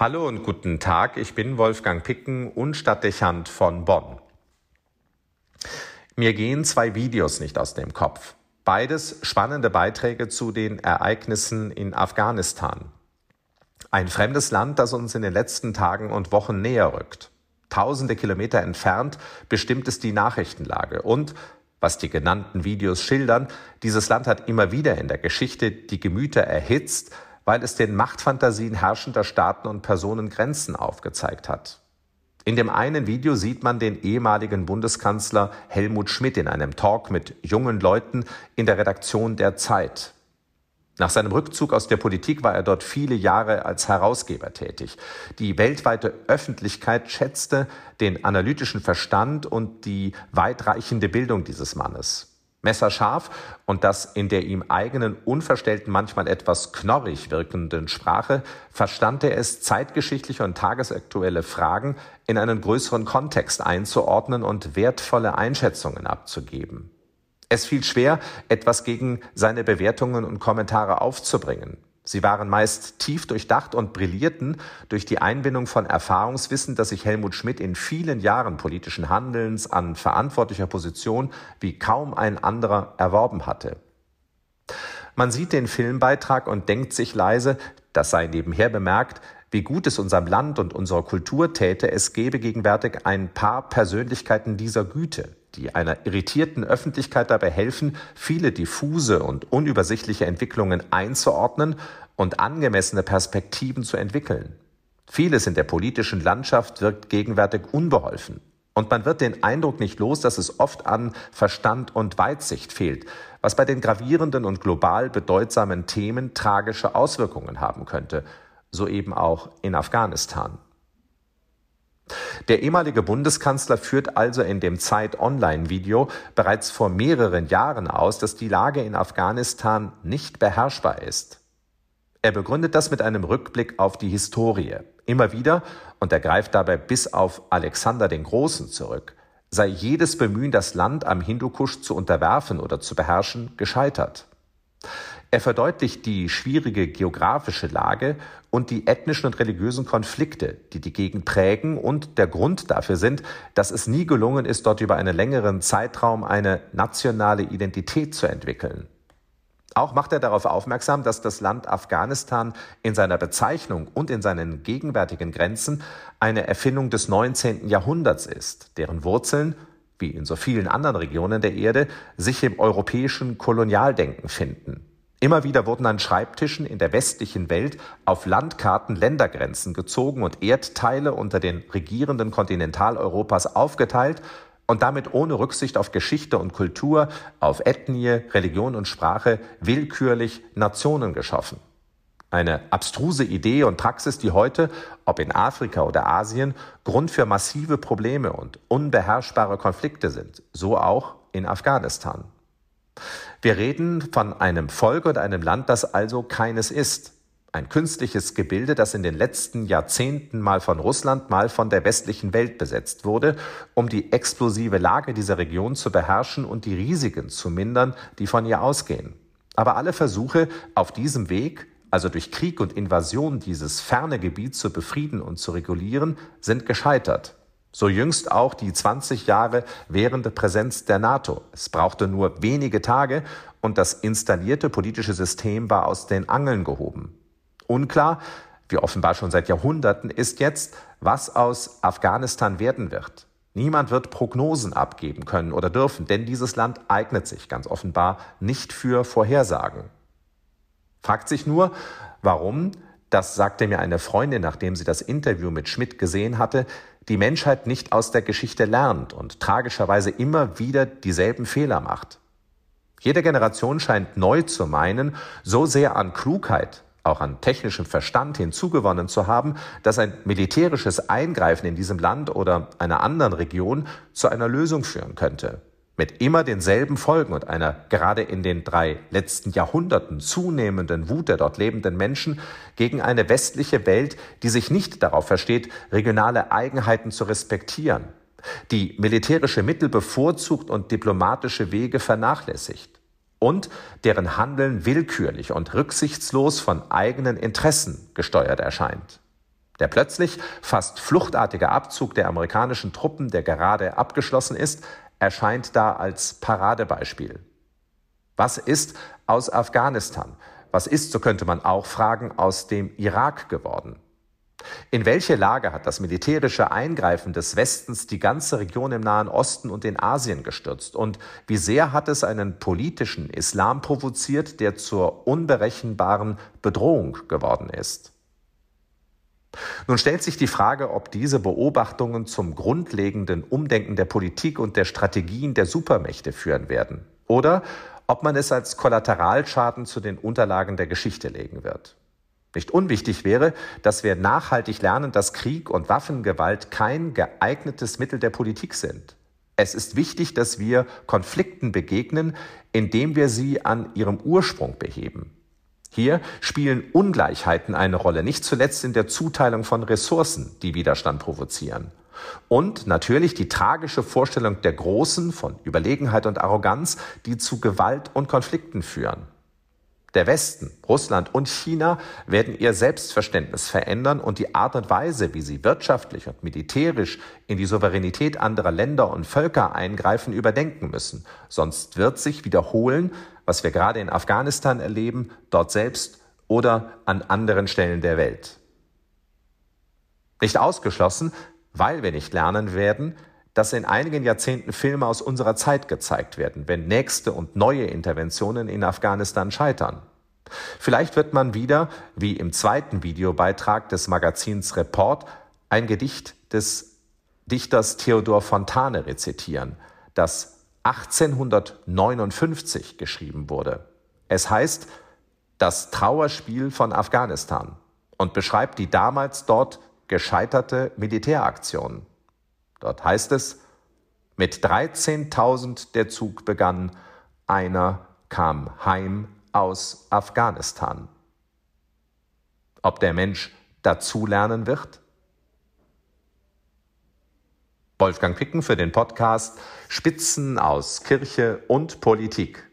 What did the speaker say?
Hallo und guten Tag, ich bin Wolfgang Picken und Stadtdechant von Bonn. Mir gehen zwei Videos nicht aus dem Kopf. Beides spannende Beiträge zu den Ereignissen in Afghanistan. Ein fremdes Land, das uns in den letzten Tagen und Wochen näher rückt. Tausende Kilometer entfernt bestimmt es die Nachrichtenlage und was die genannten Videos schildern, dieses Land hat immer wieder in der Geschichte die Gemüter erhitzt, weil es den Machtfantasien herrschender Staaten und Personen Grenzen aufgezeigt hat. In dem einen Video sieht man den ehemaligen Bundeskanzler Helmut Schmidt in einem Talk mit jungen Leuten in der Redaktion der Zeit. Nach seinem Rückzug aus der Politik war er dort viele Jahre als Herausgeber tätig. Die weltweite Öffentlichkeit schätzte den analytischen Verstand und die weitreichende Bildung dieses Mannes messerscharf und das in der ihm eigenen unverstellten, manchmal etwas knorrig wirkenden Sprache verstand er es, zeitgeschichtliche und tagesaktuelle Fragen in einen größeren Kontext einzuordnen und wertvolle Einschätzungen abzugeben. Es fiel schwer, etwas gegen seine Bewertungen und Kommentare aufzubringen. Sie waren meist tief durchdacht und brillierten durch die Einbindung von Erfahrungswissen, das sich Helmut Schmidt in vielen Jahren politischen Handelns an verantwortlicher Position wie kaum ein anderer erworben hatte. Man sieht den Filmbeitrag und denkt sich leise, das sei nebenher bemerkt, wie gut es unserem Land und unserer Kultur täte, es gäbe gegenwärtig ein paar Persönlichkeiten dieser Güte, die einer irritierten Öffentlichkeit dabei helfen, viele diffuse und unübersichtliche Entwicklungen einzuordnen und angemessene Perspektiven zu entwickeln. Vieles in der politischen Landschaft wirkt gegenwärtig unbeholfen. Und man wird den Eindruck nicht los, dass es oft an Verstand und Weitsicht fehlt, was bei den gravierenden und global bedeutsamen Themen tragische Auswirkungen haben könnte, so eben auch in Afghanistan. Der ehemalige Bundeskanzler führt also in dem Zeit-Online-Video bereits vor mehreren Jahren aus, dass die Lage in Afghanistan nicht beherrschbar ist. Er begründet das mit einem Rückblick auf die Historie. Immer wieder, und er greift dabei bis auf Alexander den Großen zurück, sei jedes Bemühen, das Land am Hindukusch zu unterwerfen oder zu beherrschen, gescheitert. Er verdeutlicht die schwierige geografische Lage und die ethnischen und religiösen Konflikte, die die Gegend prägen und der Grund dafür sind, dass es nie gelungen ist, dort über einen längeren Zeitraum eine nationale Identität zu entwickeln. Auch macht er darauf aufmerksam, dass das Land Afghanistan in seiner Bezeichnung und in seinen gegenwärtigen Grenzen eine Erfindung des 19. Jahrhunderts ist, deren Wurzeln, wie in so vielen anderen Regionen der Erde, sich im europäischen Kolonialdenken finden. Immer wieder wurden an Schreibtischen in der westlichen Welt auf Landkarten Ländergrenzen gezogen und Erdteile unter den Regierenden Kontinentaleuropas aufgeteilt und damit ohne Rücksicht auf Geschichte und Kultur, auf Ethnie, Religion und Sprache willkürlich Nationen geschaffen. Eine abstruse Idee und Praxis, die heute, ob in Afrika oder Asien, Grund für massive Probleme und unbeherrschbare Konflikte sind, so auch in Afghanistan. Wir reden von einem Volk und einem Land, das also keines ist. Ein künstliches Gebilde, das in den letzten Jahrzehnten mal von Russland, mal von der westlichen Welt besetzt wurde, um die explosive Lage dieser Region zu beherrschen und die Risiken zu mindern, die von ihr ausgehen. Aber alle Versuche auf diesem Weg, also durch Krieg und Invasion dieses ferne Gebiet zu befrieden und zu regulieren, sind gescheitert. So jüngst auch die 20 Jahre währende Präsenz der NATO. Es brauchte nur wenige Tage und das installierte politische System war aus den Angeln gehoben. Unklar, wie offenbar schon seit Jahrhunderten, ist jetzt, was aus Afghanistan werden wird. Niemand wird Prognosen abgeben können oder dürfen, denn dieses Land eignet sich ganz offenbar nicht für Vorhersagen. Fragt sich nur, warum, das sagte mir eine Freundin, nachdem sie das Interview mit Schmidt gesehen hatte, die Menschheit nicht aus der Geschichte lernt und tragischerweise immer wieder dieselben Fehler macht. Jede Generation scheint neu zu meinen, so sehr an Klugheit, auch an technischem Verstand hinzugewonnen zu haben, dass ein militärisches Eingreifen in diesem Land oder einer anderen Region zu einer Lösung führen könnte mit immer denselben Folgen und einer gerade in den drei letzten Jahrhunderten zunehmenden Wut der dort lebenden Menschen gegen eine westliche Welt, die sich nicht darauf versteht, regionale Eigenheiten zu respektieren, die militärische Mittel bevorzugt und diplomatische Wege vernachlässigt und deren Handeln willkürlich und rücksichtslos von eigenen Interessen gesteuert erscheint. Der plötzlich fast fluchtartige Abzug der amerikanischen Truppen, der gerade abgeschlossen ist, erscheint da als Paradebeispiel. Was ist aus Afghanistan? Was ist, so könnte man auch fragen, aus dem Irak geworden? In welche Lage hat das militärische Eingreifen des Westens die ganze Region im Nahen Osten und in Asien gestürzt? Und wie sehr hat es einen politischen Islam provoziert, der zur unberechenbaren Bedrohung geworden ist? Nun stellt sich die Frage, ob diese Beobachtungen zum grundlegenden Umdenken der Politik und der Strategien der Supermächte führen werden oder ob man es als Kollateralschaden zu den Unterlagen der Geschichte legen wird. Nicht unwichtig wäre, dass wir nachhaltig lernen, dass Krieg und Waffengewalt kein geeignetes Mittel der Politik sind. Es ist wichtig, dass wir Konflikten begegnen, indem wir sie an ihrem Ursprung beheben. Hier spielen Ungleichheiten eine Rolle, nicht zuletzt in der Zuteilung von Ressourcen, die Widerstand provozieren. Und natürlich die tragische Vorstellung der Großen von Überlegenheit und Arroganz, die zu Gewalt und Konflikten führen. Der Westen, Russland und China werden ihr Selbstverständnis verändern und die Art und Weise, wie sie wirtschaftlich und militärisch in die Souveränität anderer Länder und Völker eingreifen, überdenken müssen. Sonst wird sich wiederholen, was wir gerade in Afghanistan erleben, dort selbst oder an anderen Stellen der Welt. Nicht ausgeschlossen, weil wir nicht lernen werden, dass in einigen Jahrzehnten Filme aus unserer Zeit gezeigt werden, wenn nächste und neue Interventionen in Afghanistan scheitern. Vielleicht wird man wieder, wie im zweiten Videobeitrag des Magazins Report, ein Gedicht des Dichters Theodor Fontane rezitieren, das 1859 geschrieben wurde. Es heißt Das Trauerspiel von Afghanistan und beschreibt die damals dort gescheiterte Militäraktion. Dort heißt es, mit 13.000 der Zug begann, einer kam heim aus Afghanistan. Ob der Mensch dazulernen wird? Wolfgang Picken für den Podcast Spitzen aus Kirche und Politik.